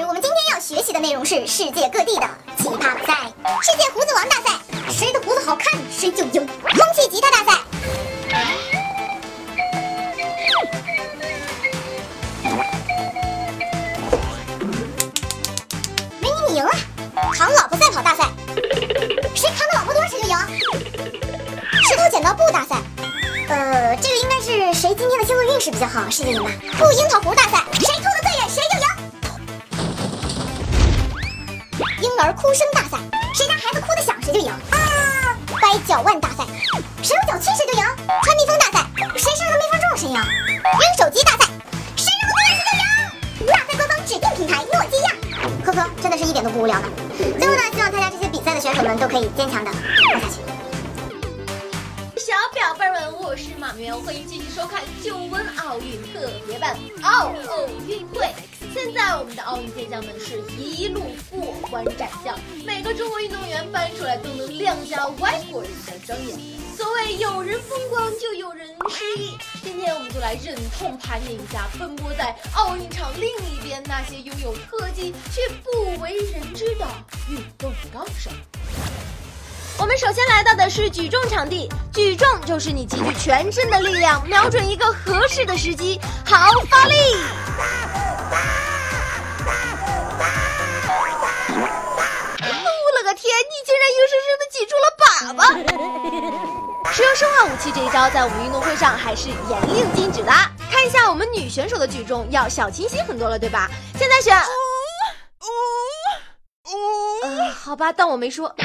我们今天要学习的内容是世界各地的奇葩比赛。世界胡子王大赛，谁的胡子好看谁就赢。空气吉他大赛，美女你赢了。扛老婆赛跑大赛，谁扛的老婆多谁就赢。石头剪刀布大赛，呃，这个应该是谁今天的星座运势比较好谁就赢了。吐樱桃核大赛，谁吐的最哭声大赛，谁家孩子哭得响谁就赢。啊！掰脚腕大赛，谁有脚气谁就赢。穿蜜蜂大赛，谁身上的蜜蜂中谁赢。扔手机大赛，谁扔的最远谁就赢。大赛官方指定品牌诺基亚。呵呵，真的是一点都不无聊呢。最后呢，希望参加这些比赛的选手们都可以坚强的活下去。小表妹们，我是马明，欢迎继续收看九温奥运特别版奥奥运会。现在我们的奥运健将们是一路过关斩将，每个中国运动员搬出来都能亮瞎外国人的双眼。所谓有人风光，就有人失意。今天我们就来忍痛盘点一下奔波在奥运场另一边那些拥有特技却不为人知的运动高手。我们首先来到的是举重场地，举重就是你集聚全身的力量，瞄准一个合适的时机，好发力。在我们运动会上还是严令禁止的。看一下我们女选手的举重，要小清新很多了，对吧？现在选，呃，好吧，当我没说。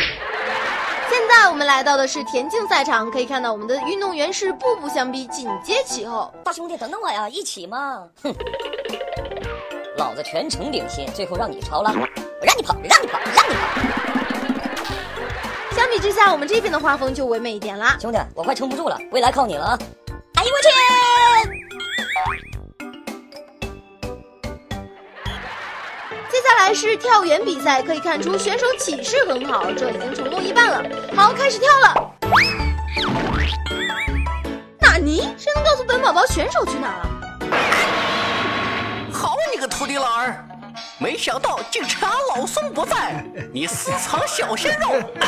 现在我们来到的是田径赛场，可以看到我们的运动员是步步相逼，紧接其后。大兄弟，等等我呀，一起嘛！哼，老子全程领先，最后让你超了，我让你跑，让你跑，让你跑！相比之下，我们这边的画风就唯美一点啦。兄弟，我快撑不住了，未来靠你了啊！哎呦我去！接下来是跳远比赛，可以看出选手起势很好，这已经成功一半了。好，开始跳了。纳尼？谁能告诉本宝宝选手去哪了？好你个秃地老儿，没想到竟趁俺老孙不在，你私藏小鲜肉啊！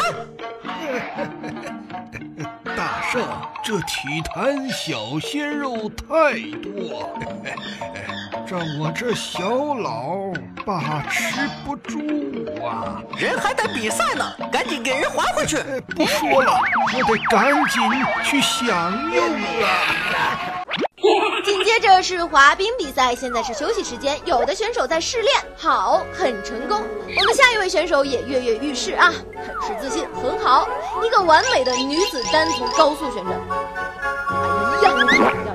大圣，这体坛小鲜肉太多，让我这小老把持不住啊！人还在比赛呢，赶紧给人还回去！呃不说了，我得赶紧去享用了。是滑冰比赛，现在是休息时间，有的选手在试练，好，很成功。我们下一位选手也跃跃欲试啊，很是自信，很好，一个完美的女子单足高速旋转。哎呀，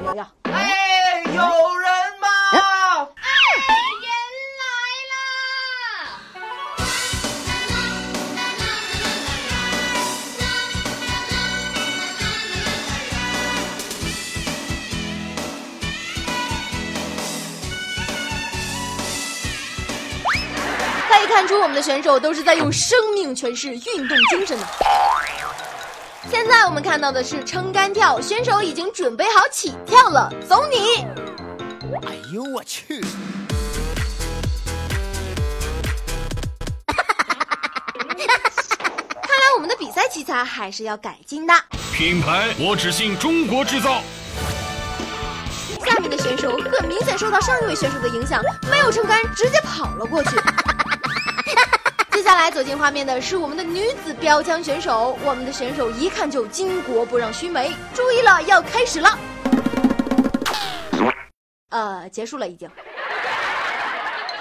看出，我们的选手都是在用生命诠释运动精神的。现在我们看到的是撑杆跳，选手已经准备好起跳了，走你！哎呦我去！看来我们的比赛器材还是要改进的。品牌，我只信中国制造。下面的选手很明显受到上一位选手的影响，没有撑杆，直接跑了过去。接下来走进画面的是我们的女子标枪选手，我们的选手一看就巾帼不让须眉，注意了，要开始了。呃，结束了已经。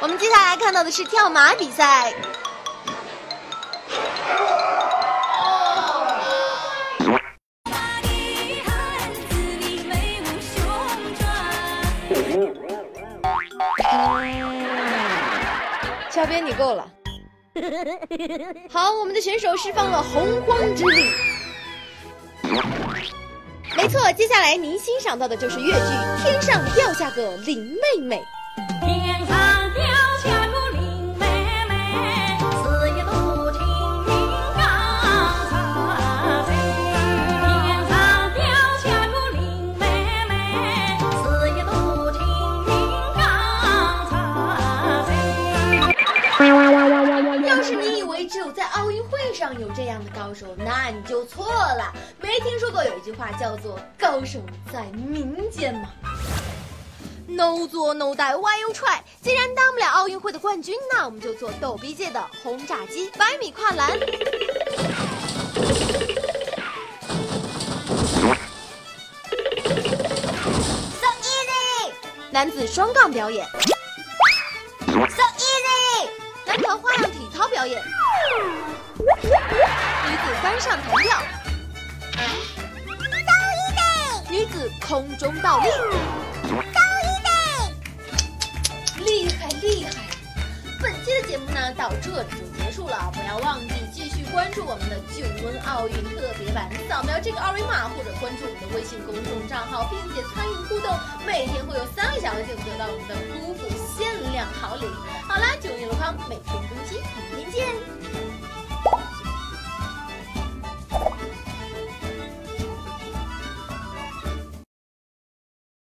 我们接下来看到的是跳马比赛。小编你够了。好，我们的选手释放了洪荒之力。没错，接下来您欣赏到的就是越剧《天上掉下个林妹妹》。这样的高手，那你就错了。没听说过有一句话叫做“高手在民间”吗？No 做 No die Why you try？既然当不了奥运会的冠军，那我们就做逗逼界的轰炸机——百米跨栏。So easy，男子双杠表演，so easy，男团花样体操表演，女子翻上弹跳，so easy，女子空中倒立，so easy。厉害厉害！本期的节目呢到这里就结束了，不要忘记继续关注我们的九温奥运特别版，扫描这个二维码或者关注我们的微信公众账号，并且参与互动，每天会有三位小妖精得到我们的姑父限量好礼。好啦，九月箩筐每天更新，明天见。